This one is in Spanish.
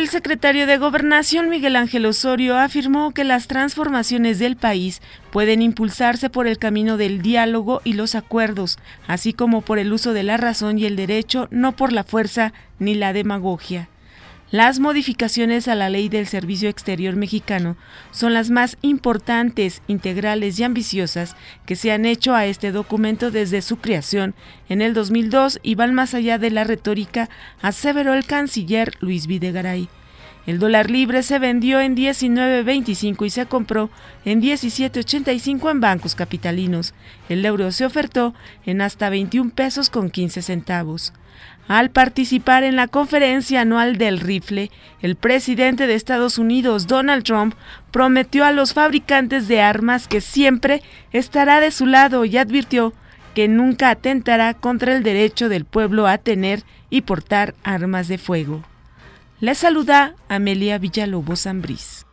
El secretario de Gobernación Miguel Ángel Osorio afirmó que las transformaciones del país pueden impulsarse por el camino del diálogo y los acuerdos, así como por el uso de la razón y el derecho, no por la fuerza ni la demagogia. Las modificaciones a la ley del Servicio Exterior mexicano son las más importantes, integrales y ambiciosas que se han hecho a este documento desde su creación en el 2002 y van más allá de la retórica, aseveró el canciller Luis Videgaray. El dólar libre se vendió en 19.25 y se compró en 17.85 en bancos capitalinos. El euro se ofertó en hasta 21 pesos con 15 centavos. Al participar en la conferencia anual del rifle, el presidente de Estados Unidos, Donald Trump, prometió a los fabricantes de armas que siempre estará de su lado y advirtió que nunca atentará contra el derecho del pueblo a tener y portar armas de fuego. Le saluda Amelia Villalobos Zambriz.